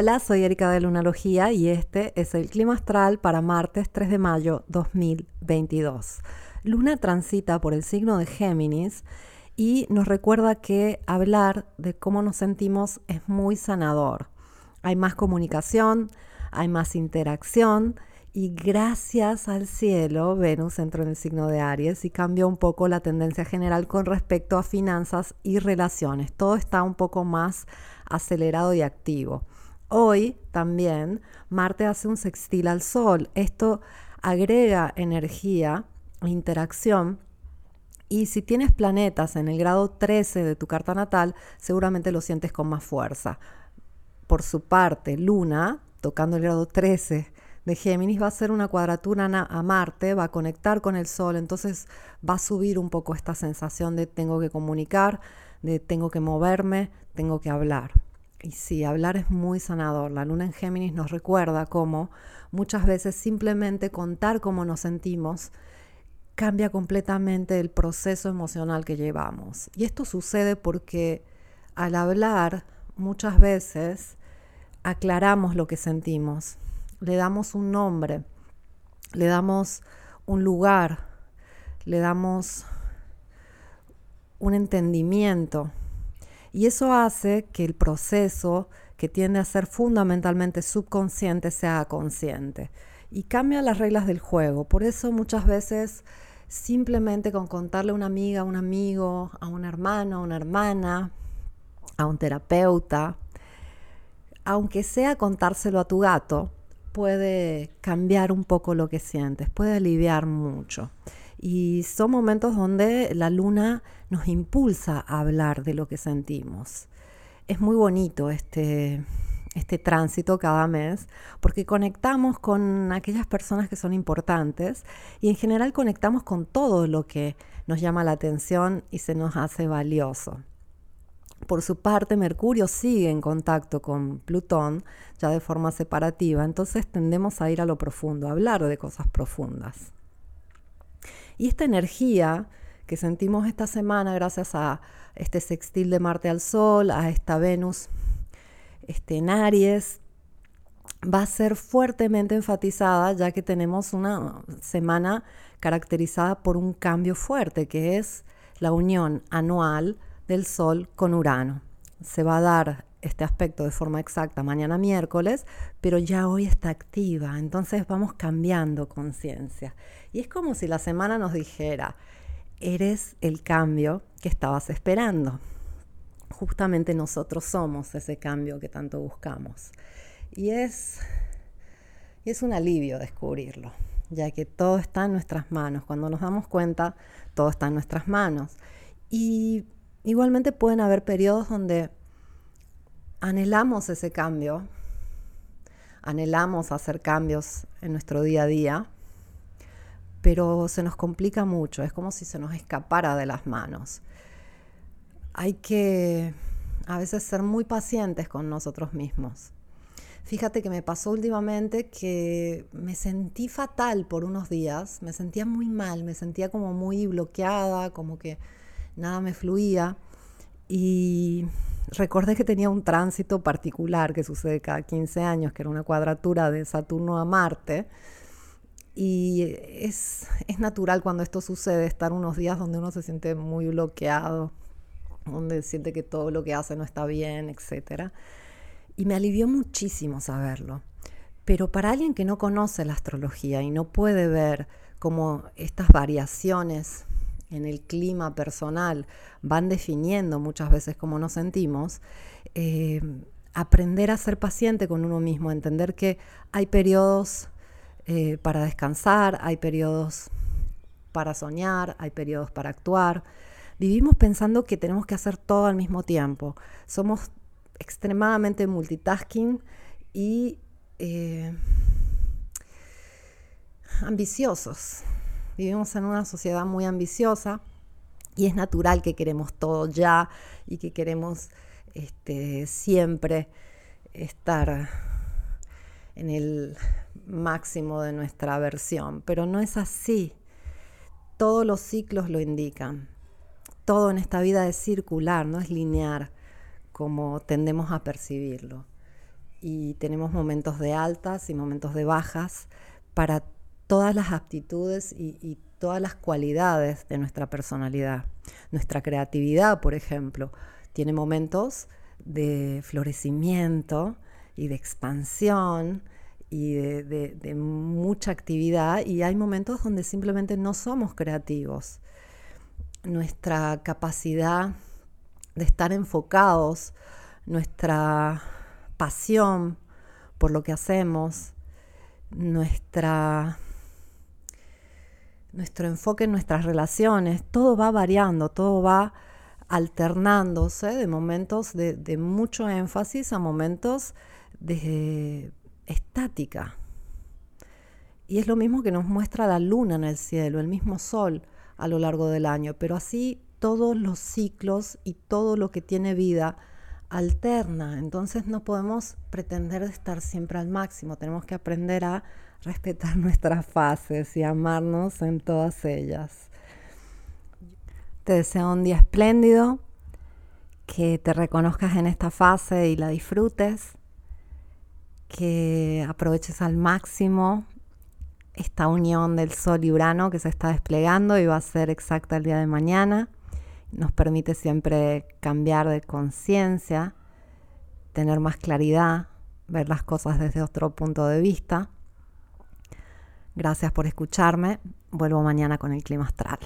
Hola, soy Erika de Lunalogía y este es el clima astral para martes 3 de mayo 2022. Luna transita por el signo de Géminis y nos recuerda que hablar de cómo nos sentimos es muy sanador. Hay más comunicación, hay más interacción y gracias al cielo Venus entró en el signo de Aries y cambió un poco la tendencia general con respecto a finanzas y relaciones. Todo está un poco más acelerado y activo. Hoy también Marte hace un sextil al Sol. Esto agrega energía, interacción. Y si tienes planetas en el grado 13 de tu carta natal, seguramente lo sientes con más fuerza. Por su parte, Luna, tocando el grado 13 de Géminis, va a hacer una cuadratura a Marte, va a conectar con el Sol, entonces va a subir un poco esta sensación de tengo que comunicar, de tengo que moverme, tengo que hablar. Y sí, hablar es muy sanador. La luna en Géminis nos recuerda cómo muchas veces simplemente contar cómo nos sentimos cambia completamente el proceso emocional que llevamos. Y esto sucede porque al hablar muchas veces aclaramos lo que sentimos, le damos un nombre, le damos un lugar, le damos un entendimiento y eso hace que el proceso, que tiende a ser fundamentalmente subconsciente, sea consciente. Y cambia las reglas del juego. Por eso muchas veces simplemente con contarle a una amiga, a un amigo, a un hermano, a una hermana, a un terapeuta, aunque sea contárselo a tu gato, puede cambiar un poco lo que sientes, puede aliviar mucho. Y son momentos donde la luna nos impulsa a hablar de lo que sentimos. Es muy bonito este, este tránsito cada mes porque conectamos con aquellas personas que son importantes y en general conectamos con todo lo que nos llama la atención y se nos hace valioso. Por su parte, Mercurio sigue en contacto con Plutón, ya de forma separativa, entonces tendemos a ir a lo profundo, a hablar de cosas profundas. Y esta energía que sentimos esta semana gracias a este sextil de Marte al Sol, a esta Venus este, en Aries, va a ser fuertemente enfatizada ya que tenemos una semana caracterizada por un cambio fuerte, que es la unión anual del Sol con Urano. Se va a dar este aspecto de forma exacta mañana miércoles, pero ya hoy está activa, entonces vamos cambiando conciencia. Y es como si la semana nos dijera, eres el cambio que estabas esperando. Justamente nosotros somos ese cambio que tanto buscamos. Y es, y es un alivio descubrirlo, ya que todo está en nuestras manos. Cuando nos damos cuenta, todo está en nuestras manos. Y igualmente pueden haber periodos donde anhelamos ese cambio, anhelamos hacer cambios en nuestro día a día, pero se nos complica mucho, es como si se nos escapara de las manos. Hay que a veces ser muy pacientes con nosotros mismos. Fíjate que me pasó últimamente que me sentí fatal por unos días, me sentía muy mal, me sentía como muy bloqueada, como que nada me fluía y recordé que tenía un tránsito particular que sucede cada 15 años, que era una cuadratura de Saturno a Marte. Y es, es natural cuando esto sucede estar unos días donde uno se siente muy bloqueado, donde siente que todo lo que hace no está bien, etc. Y me alivió muchísimo saberlo. Pero para alguien que no conoce la astrología y no puede ver cómo estas variaciones en el clima personal van definiendo muchas veces cómo nos sentimos, eh, aprender a ser paciente con uno mismo, entender que hay periodos eh, para descansar, hay periodos para soñar, hay periodos para actuar. Vivimos pensando que tenemos que hacer todo al mismo tiempo. Somos extremadamente multitasking y eh, ambiciosos. Vivimos en una sociedad muy ambiciosa y es natural que queremos todo ya y que queremos este, siempre estar en el máximo de nuestra versión, pero no es así. Todos los ciclos lo indican. Todo en esta vida es circular, no es lineal como tendemos a percibirlo. y tenemos momentos de altas y momentos de bajas para todas las aptitudes y, todas las cualidades de nuestra personalidad. Nuestra creatividad, por ejemplo, tiene momentos de florecimiento y de expansión y de, mucha actividad y hay momentos donde simplemente no somos creativos. Nuestra capacidad de estar enfocados, nuestra pasión por lo que hacemos, nuestra, nuestro enfoque en nuestras relaciones, todo va variando, todo va alternándose de momentos de, de mucho énfasis a momentos de estática. Y es lo mismo que nos muestra la luna en el cielo, el mismo sol a lo largo del año, pero así todos los ciclos y todo lo que tiene vida alterna. Entonces no podemos pretender estar siempre al máximo, tenemos que aprender a respetar nuestras fases y amarnos en todas ellas. Te deseo un día espléndido, que te reconozcas en esta fase y la disfrutes que aproveches al máximo esta unión del Sol y Urano que se está desplegando y va a ser exacta el día de mañana. Nos permite siempre cambiar de conciencia, tener más claridad, ver las cosas desde otro punto de vista. Gracias por escucharme. Vuelvo mañana con el clima astral.